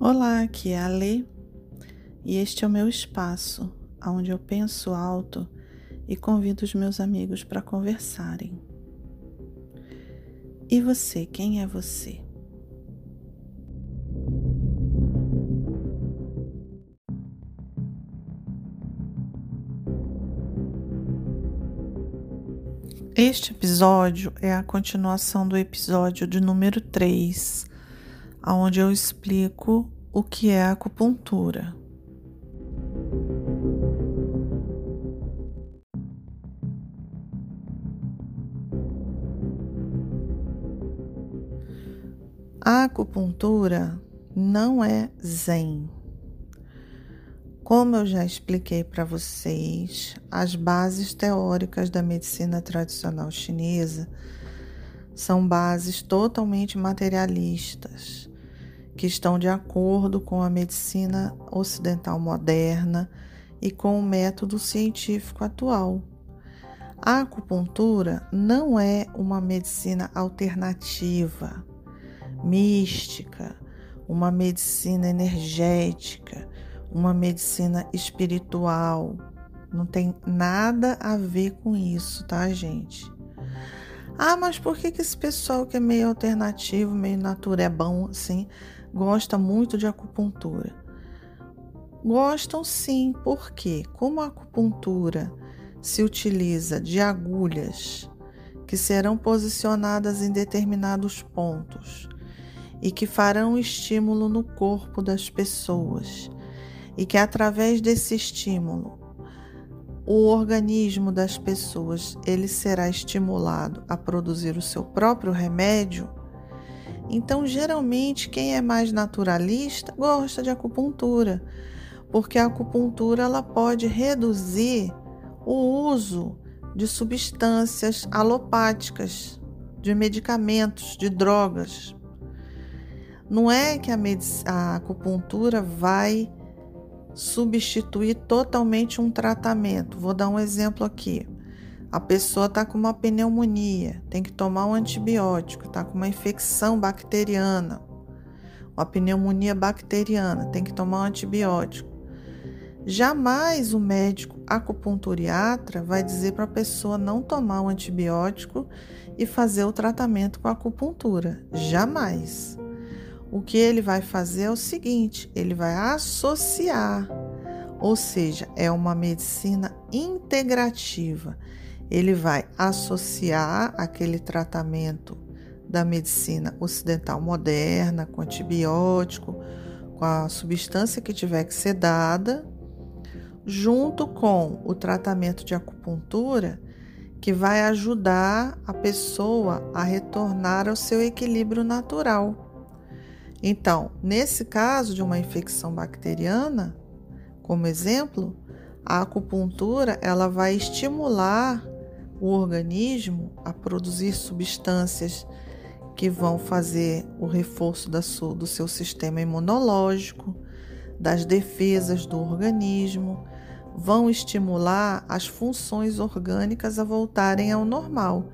Olá, aqui é a Lê e este é o meu espaço, onde eu penso alto e convido os meus amigos para conversarem. E você, quem é você? Este episódio é a continuação do episódio de número 3 onde eu explico o que é acupuntura. A acupuntura não é zen. Como eu já expliquei para vocês, as bases teóricas da medicina tradicional chinesa são bases totalmente materialistas que estão de acordo com a medicina ocidental moderna e com o método científico atual. A acupuntura não é uma medicina alternativa, mística, uma medicina energética, uma medicina espiritual. Não tem nada a ver com isso, tá, gente? Ah, mas por que, que esse pessoal que é meio alternativo, meio natura é bom assim? Gosta muito de acupuntura. Gostam sim, porque como a acupuntura se utiliza de agulhas que serão posicionadas em determinados pontos e que farão estímulo no corpo das pessoas, e que através desse estímulo o organismo das pessoas ele será estimulado a produzir o seu próprio remédio, então, geralmente, quem é mais naturalista gosta de acupuntura, porque a acupuntura ela pode reduzir o uso de substâncias alopáticas, de medicamentos, de drogas. Não é que a, a acupuntura vai substituir totalmente um tratamento. Vou dar um exemplo aqui. A pessoa está com uma pneumonia, tem que tomar um antibiótico, está com uma infecção bacteriana, uma pneumonia bacteriana, tem que tomar um antibiótico. Jamais o médico acupunturiatra vai dizer para a pessoa não tomar um antibiótico e fazer o tratamento com acupuntura. Jamais. O que ele vai fazer é o seguinte: ele vai associar, ou seja, é uma medicina integrativa ele vai associar aquele tratamento da medicina ocidental moderna, com antibiótico, com a substância que tiver que ser dada, junto com o tratamento de acupuntura, que vai ajudar a pessoa a retornar ao seu equilíbrio natural. Então, nesse caso de uma infecção bacteriana, como exemplo, a acupuntura ela vai estimular o organismo a produzir substâncias que vão fazer o reforço do seu sistema imunológico, das defesas do organismo, vão estimular as funções orgânicas a voltarem ao normal,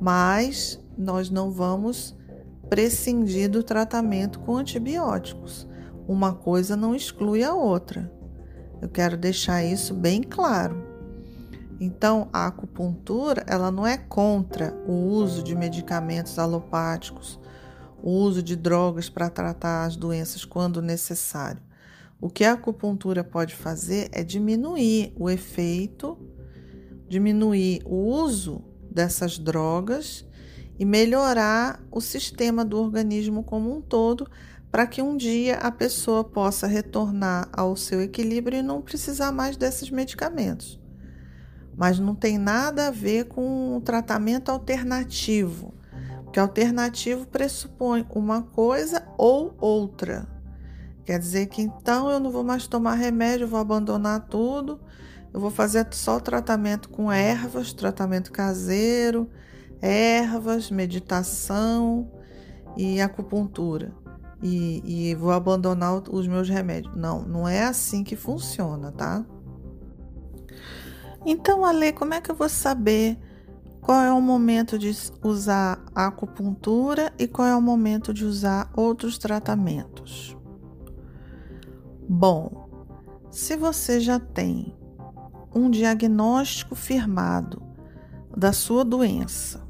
mas nós não vamos prescindir do tratamento com antibióticos. Uma coisa não exclui a outra. Eu quero deixar isso bem claro. Então, a acupuntura, ela não é contra o uso de medicamentos alopáticos, o uso de drogas para tratar as doenças quando necessário. O que a acupuntura pode fazer é diminuir o efeito, diminuir o uso dessas drogas e melhorar o sistema do organismo como um todo, para que um dia a pessoa possa retornar ao seu equilíbrio e não precisar mais desses medicamentos mas não tem nada a ver com o tratamento alternativo, porque alternativo pressupõe uma coisa ou outra. Quer dizer que então eu não vou mais tomar remédio, vou abandonar tudo, eu vou fazer só tratamento com ervas, tratamento caseiro, ervas, meditação e acupuntura. E, e vou abandonar os meus remédios. Não, não é assim que funciona, tá? Então, Ale, como é que eu vou saber qual é o momento de usar a acupuntura e qual é o momento de usar outros tratamentos? Bom, se você já tem um diagnóstico firmado da sua doença,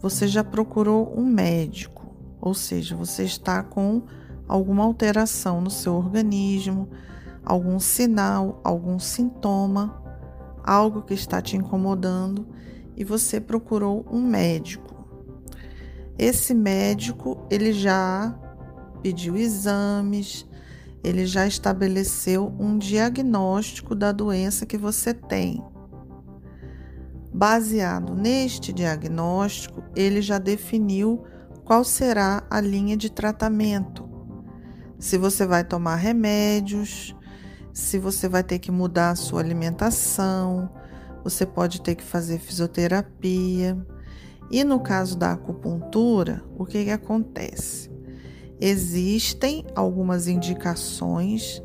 você já procurou um médico, ou seja, você está com alguma alteração no seu organismo, algum sinal, algum sintoma, algo que está te incomodando e você procurou um médico. Esse médico, ele já pediu exames, ele já estabeleceu um diagnóstico da doença que você tem. Baseado neste diagnóstico, ele já definiu qual será a linha de tratamento. Se você vai tomar remédios, se você vai ter que mudar a sua alimentação, você pode ter que fazer fisioterapia. E no caso da acupuntura, o que, que acontece? Existem algumas indicações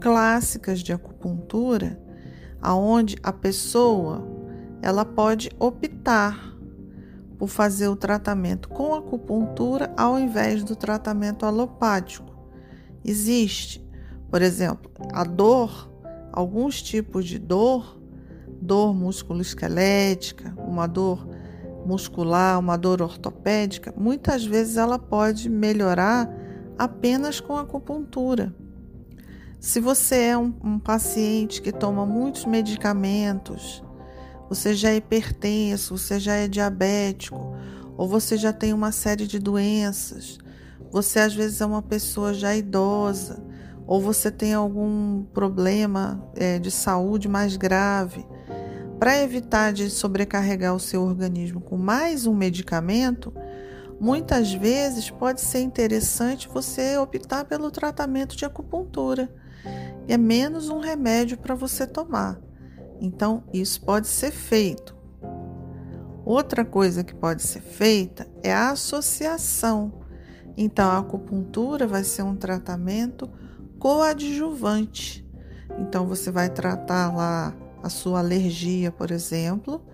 clássicas de acupuntura aonde a pessoa ela pode optar por fazer o tratamento com acupuntura ao invés do tratamento alopático. Existe, por exemplo, a dor, alguns tipos de dor, dor musculoesquelética, uma dor muscular, uma dor ortopédica, muitas vezes ela pode melhorar apenas com acupuntura. Se você é um, um paciente que toma muitos medicamentos, você já é hipertenso, você já é diabético, ou você já tem uma série de doenças, você às vezes é uma pessoa já idosa, ou você tem algum problema é, de saúde mais grave. Para evitar de sobrecarregar o seu organismo com mais um medicamento, Muitas vezes pode ser interessante você optar pelo tratamento de acupuntura. É menos um remédio para você tomar. Então, isso pode ser feito. Outra coisa que pode ser feita é a associação. Então, a acupuntura vai ser um tratamento coadjuvante. Então, você vai tratar lá a sua alergia, por exemplo,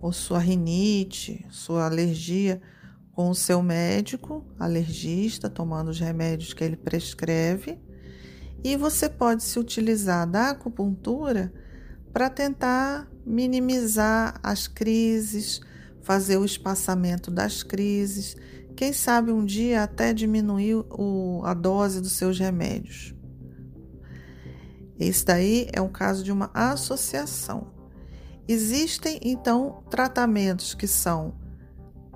ou sua rinite, sua alergia com o seu médico alergista, tomando os remédios que ele prescreve, e você pode se utilizar da acupuntura para tentar minimizar as crises, fazer o espaçamento das crises, quem sabe um dia até diminuir o, a dose dos seus remédios. Esse daí é um caso de uma associação. Existem então tratamentos que são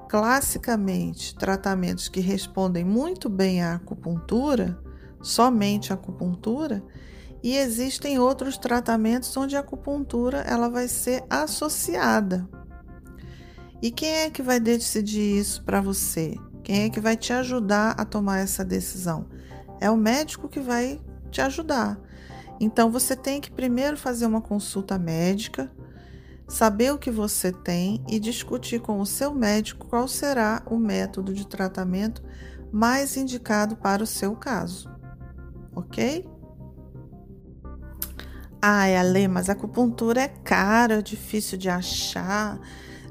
classicamente tratamentos que respondem muito bem à acupuntura, somente a acupuntura, e existem outros tratamentos onde a acupuntura ela vai ser associada. E quem é que vai decidir isso para você? Quem é que vai te ajudar a tomar essa decisão? É o médico que vai te ajudar. Então você tem que primeiro fazer uma consulta médica saber o que você tem e discutir com o seu médico qual será o método de tratamento mais indicado para o seu caso. Ok? Ai, Ale, mas a acupuntura é cara, é difícil de achar.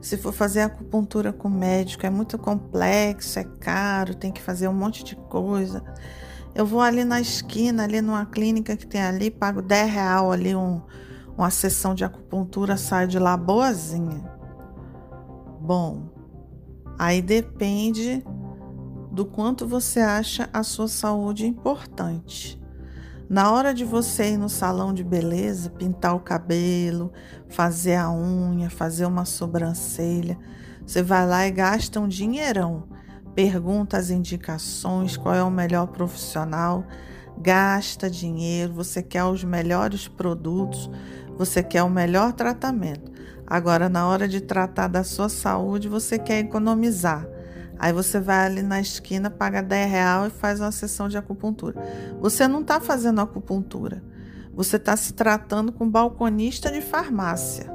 Se for fazer acupuntura com médico, é muito complexo, é caro, tem que fazer um monte de coisa. Eu vou ali na esquina, ali numa clínica que tem ali, pago 10 real ali um, uma sessão de acupuntura sai de lá boazinha. Bom, aí depende do quanto você acha a sua saúde importante. Na hora de você ir no salão de beleza, pintar o cabelo, fazer a unha, fazer uma sobrancelha, você vai lá e gasta um dinheirão. Pergunta as indicações, qual é o melhor profissional, gasta dinheiro, você quer os melhores produtos, você quer o melhor tratamento. Agora, na hora de tratar da sua saúde, você quer economizar. Aí você vai ali na esquina, paga 10 real e faz uma sessão de acupuntura. Você não está fazendo acupuntura. Você está se tratando com balconista de farmácia.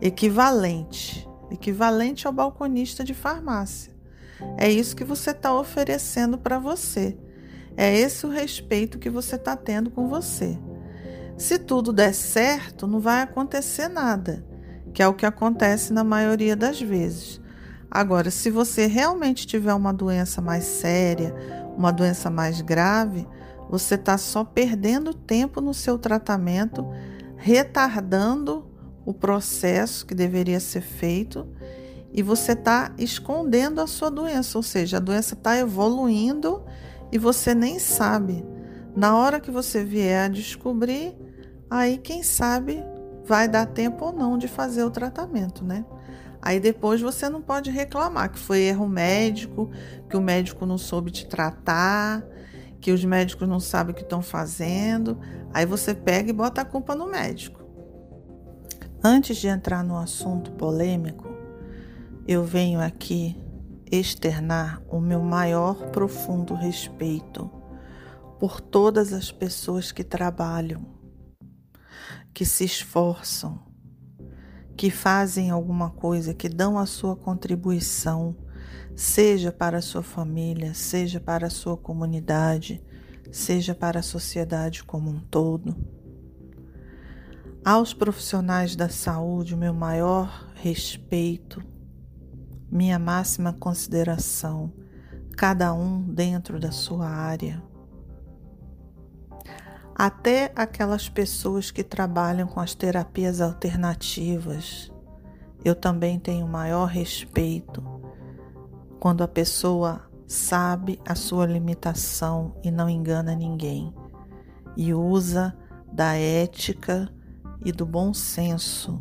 Equivalente. Equivalente ao balconista de farmácia. É isso que você está oferecendo para você. É esse o respeito que você está tendo com você. Se tudo der certo, não vai acontecer nada, que é o que acontece na maioria das vezes. Agora, se você realmente tiver uma doença mais séria, uma doença mais grave, você está só perdendo tempo no seu tratamento, retardando o processo que deveria ser feito e você está escondendo a sua doença, ou seja, a doença está evoluindo e você nem sabe. Na hora que você vier a descobrir, aí quem sabe vai dar tempo ou não de fazer o tratamento, né? Aí depois você não pode reclamar que foi erro médico, que o médico não soube te tratar, que os médicos não sabem o que estão fazendo. Aí você pega e bota a culpa no médico. Antes de entrar no assunto polêmico, eu venho aqui externar o meu maior profundo respeito por todas as pessoas que trabalham, que se esforçam, que fazem alguma coisa, que dão a sua contribuição, seja para a sua família, seja para a sua comunidade, seja para a sociedade como um todo. Aos profissionais da saúde, o meu maior respeito, minha máxima consideração, cada um dentro da sua área. Até aquelas pessoas que trabalham com as terapias alternativas, eu também tenho maior respeito quando a pessoa sabe a sua limitação e não engana ninguém e usa da ética e do bom senso,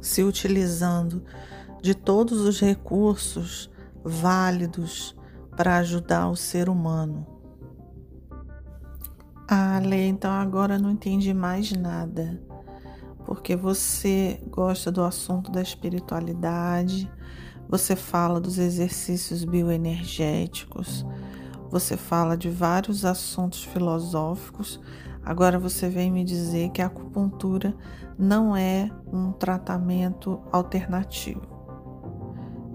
se utilizando de todos os recursos válidos para ajudar o ser humano. Ah, Lê, então agora não entendi mais nada, porque você gosta do assunto da espiritualidade, você fala dos exercícios bioenergéticos, você fala de vários assuntos filosóficos. Agora você vem me dizer que a acupuntura não é um tratamento alternativo.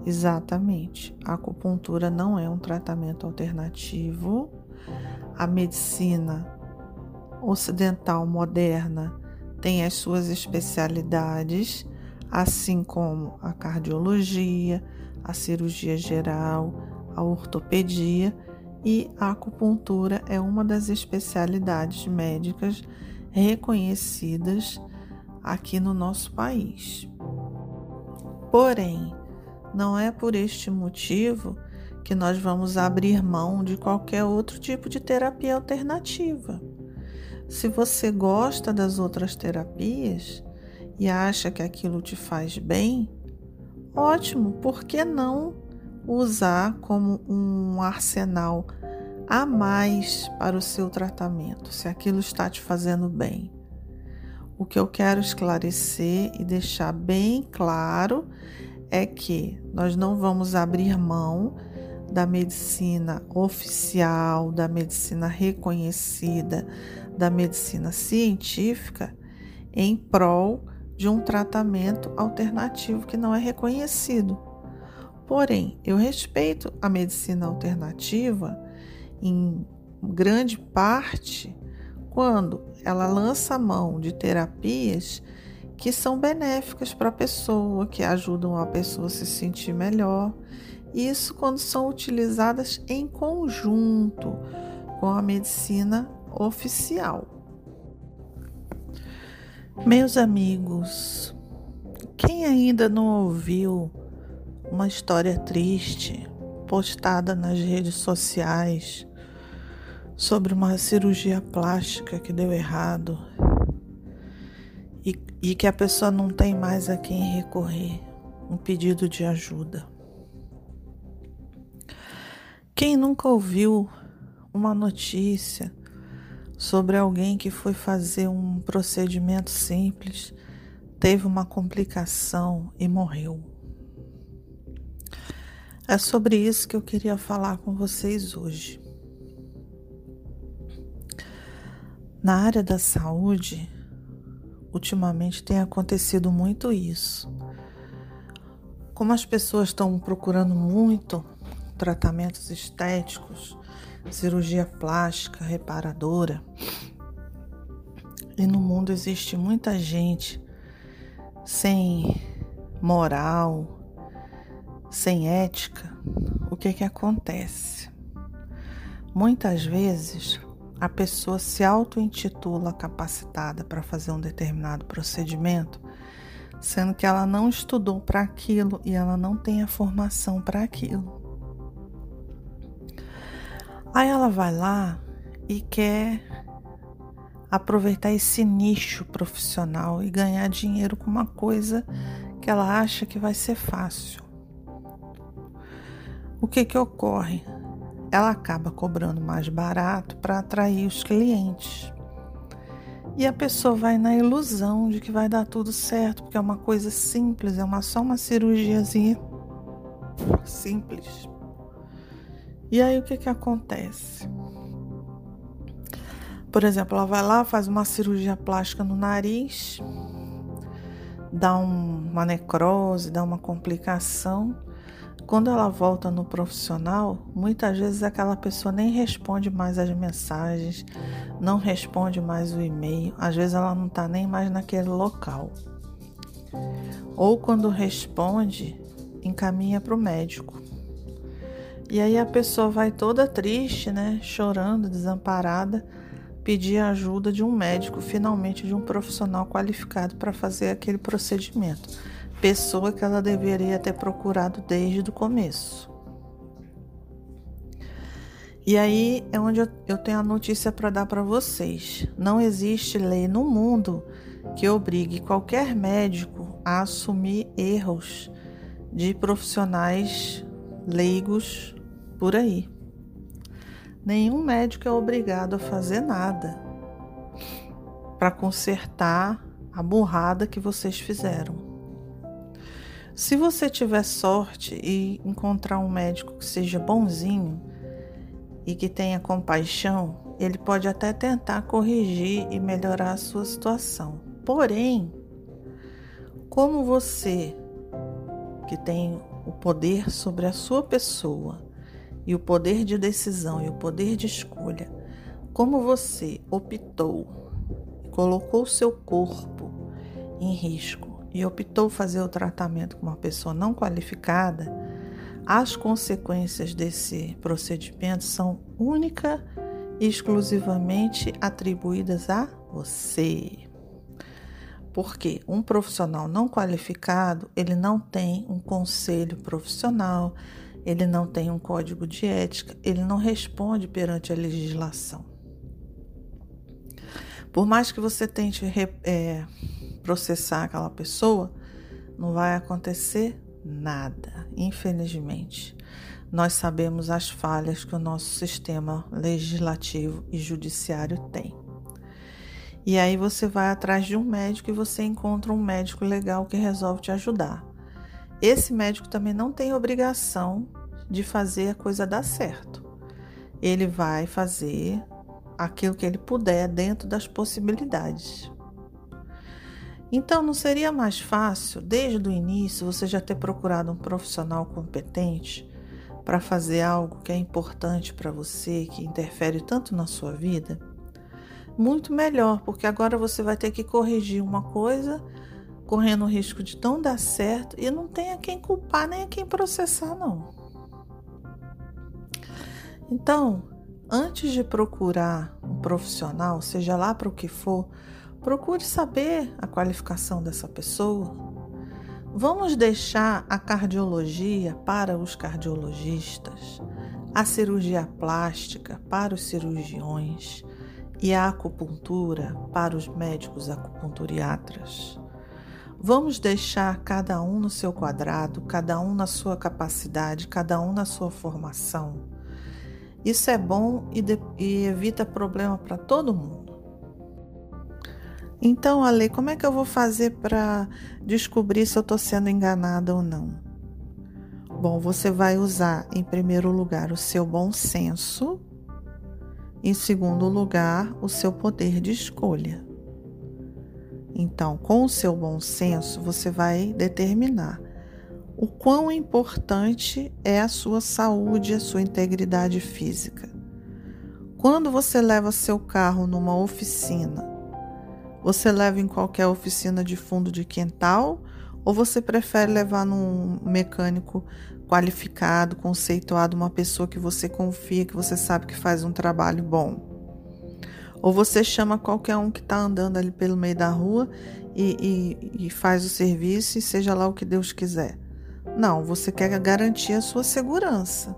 Exatamente. A acupuntura não é um tratamento alternativo. A medicina ocidental moderna tem as suas especialidades, assim como a cardiologia, a cirurgia geral, a ortopedia e a acupuntura é uma das especialidades médicas reconhecidas aqui no nosso país. Porém, não é por este motivo que nós vamos abrir mão de qualquer outro tipo de terapia alternativa. Se você gosta das outras terapias e acha que aquilo te faz bem, ótimo, por que não usar como um arsenal a mais para o seu tratamento, se aquilo está te fazendo bem? O que eu quero esclarecer e deixar bem claro é que nós não vamos abrir mão da medicina oficial, da medicina reconhecida, da medicina científica em prol de um tratamento alternativo que não é reconhecido. Porém, eu respeito a medicina alternativa em grande parte quando ela lança mão de terapias que são benéficas para a pessoa, que ajudam a pessoa a se sentir melhor. Isso quando são utilizadas em conjunto com a medicina oficial. Meus amigos, quem ainda não ouviu uma história triste postada nas redes sociais sobre uma cirurgia plástica que deu errado e, e que a pessoa não tem mais a quem recorrer, um pedido de ajuda. Quem nunca ouviu uma notícia sobre alguém que foi fazer um procedimento simples, teve uma complicação e morreu? É sobre isso que eu queria falar com vocês hoje. Na área da saúde, ultimamente tem acontecido muito isso. Como as pessoas estão procurando muito tratamentos estéticos, cirurgia plástica, reparadora, e no mundo existe muita gente sem moral, sem ética, o que que acontece? Muitas vezes a pessoa se auto-intitula capacitada para fazer um determinado procedimento, sendo que ela não estudou para aquilo e ela não tem a formação para aquilo. Aí ela vai lá e quer aproveitar esse nicho profissional e ganhar dinheiro com uma coisa que ela acha que vai ser fácil. O que que ocorre? Ela acaba cobrando mais barato para atrair os clientes. E a pessoa vai na ilusão de que vai dar tudo certo, porque é uma coisa simples, é uma só uma cirurgiazinha simples. E aí o que que acontece? Por exemplo, ela vai lá, faz uma cirurgia plástica no nariz, dá um, uma necrose, dá uma complicação. Quando ela volta no profissional, muitas vezes aquela pessoa nem responde mais as mensagens, não responde mais o e-mail, às vezes ela não está nem mais naquele local. Ou quando responde, encaminha para o médico. E aí a pessoa vai toda triste, né, chorando, desamparada, pedir a ajuda de um médico, finalmente de um profissional qualificado para fazer aquele procedimento, pessoa que ela deveria ter procurado desde o começo. E aí é onde eu tenho a notícia para dar para vocês. Não existe lei no mundo que obrigue qualquer médico a assumir erros de profissionais leigos por aí. Nenhum médico é obrigado a fazer nada para consertar a burrada que vocês fizeram. Se você tiver sorte e encontrar um médico que seja bonzinho e que tenha compaixão, ele pode até tentar corrigir e melhorar a sua situação. Porém, como você que tem o poder sobre a sua pessoa e o poder de decisão e o poder de escolha, como você optou, colocou seu corpo em risco e optou fazer o tratamento com uma pessoa não qualificada, as consequências desse procedimento são única e exclusivamente atribuídas a você. Porque um profissional não qualificado, ele não tem um conselho profissional, ele não tem um código de ética, ele não responde perante a legislação. Por mais que você tente é, processar aquela pessoa, não vai acontecer nada, infelizmente. Nós sabemos as falhas que o nosso sistema legislativo e judiciário tem. E aí você vai atrás de um médico e você encontra um médico legal que resolve te ajudar. Esse médico também não tem obrigação de fazer a coisa dar certo. Ele vai fazer aquilo que ele puder dentro das possibilidades. Então, não seria mais fácil, desde o início, você já ter procurado um profissional competente para fazer algo que é importante para você, que interfere tanto na sua vida? Muito melhor, porque agora você vai ter que corrigir uma coisa correndo o risco de não dar certo e não tem a quem culpar nem a quem processar, não. Então, antes de procurar um profissional, seja lá para o que for, procure saber a qualificação dessa pessoa. Vamos deixar a cardiologia para os cardiologistas, a cirurgia plástica para os cirurgiões e a acupuntura para os médicos acupunturiatras. Vamos deixar cada um no seu quadrado, cada um na sua capacidade, cada um na sua formação isso é bom e, de, e evita problema para todo mundo. Então, Ale, como é que eu vou fazer para descobrir se eu estou sendo enganada ou não? Bom, você vai usar em primeiro lugar o seu bom senso, em segundo lugar, o seu poder de escolha. Então, com o seu bom senso, você vai determinar o quão importante é a sua saúde, a sua integridade física. Quando você leva seu carro numa oficina, você leva em qualquer oficina de fundo de quintal ou você prefere levar num mecânico qualificado, conceituado, uma pessoa que você confia, que você sabe que faz um trabalho bom? Ou você chama qualquer um que está andando ali pelo meio da rua e, e, e faz o serviço e seja lá o que Deus quiser. Não, você quer garantir a sua segurança.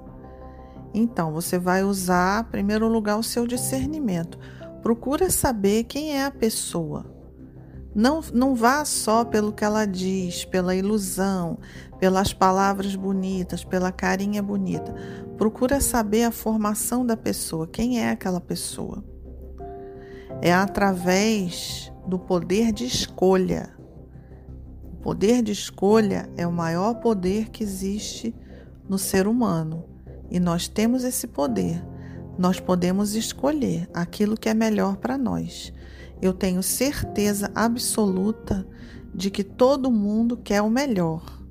Então, você vai usar, em primeiro lugar, o seu discernimento. Procura saber quem é a pessoa. Não, não vá só pelo que ela diz, pela ilusão, pelas palavras bonitas, pela carinha bonita. Procura saber a formação da pessoa, quem é aquela pessoa. É através do poder de escolha. O poder de escolha é o maior poder que existe no ser humano. E nós temos esse poder. Nós podemos escolher aquilo que é melhor para nós. Eu tenho certeza absoluta de que todo mundo quer o melhor.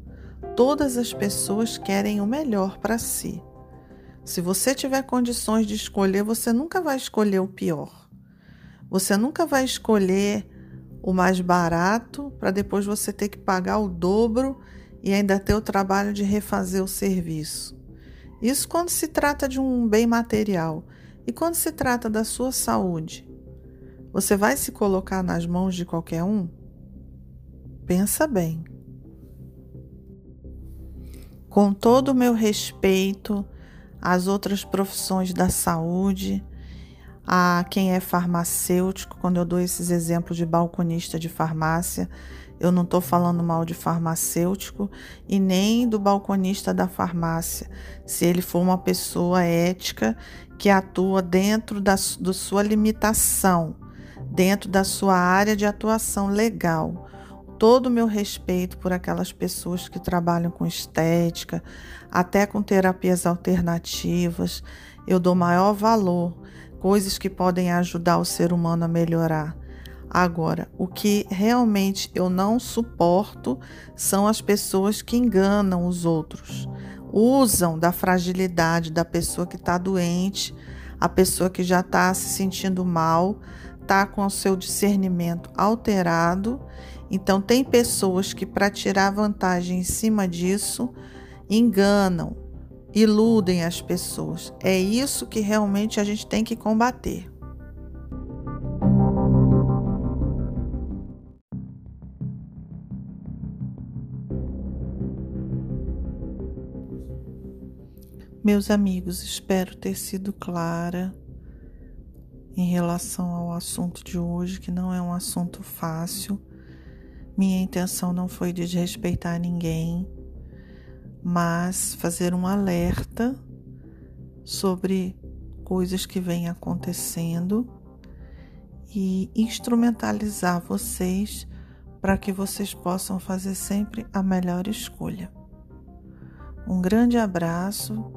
Todas as pessoas querem o melhor para si. Se você tiver condições de escolher, você nunca vai escolher o pior. Você nunca vai escolher o mais barato para depois você ter que pagar o dobro e ainda ter o trabalho de refazer o serviço. Isso quando se trata de um bem material. E quando se trata da sua saúde? Você vai se colocar nas mãos de qualquer um? Pensa bem. Com todo o meu respeito às outras profissões da saúde, a quem é farmacêutico, quando eu dou esses exemplos de balconista de farmácia, eu não estou falando mal de farmacêutico e nem do balconista da farmácia, se ele for uma pessoa ética que atua dentro da, da sua limitação, dentro da sua área de atuação legal. Todo o meu respeito por aquelas pessoas que trabalham com estética, até com terapias alternativas, eu dou maior valor, coisas que podem ajudar o ser humano a melhorar. Agora, o que realmente eu não suporto são as pessoas que enganam os outros, usam da fragilidade da pessoa que está doente, a pessoa que já está se sentindo mal, está com o seu discernimento alterado. Então, tem pessoas que, para tirar vantagem em cima disso, enganam, iludem as pessoas. É isso que realmente a gente tem que combater. Meus amigos, espero ter sido clara em relação ao assunto de hoje, que não é um assunto fácil. Minha intenção não foi desrespeitar ninguém, mas fazer um alerta sobre coisas que vêm acontecendo e instrumentalizar vocês para que vocês possam fazer sempre a melhor escolha. Um grande abraço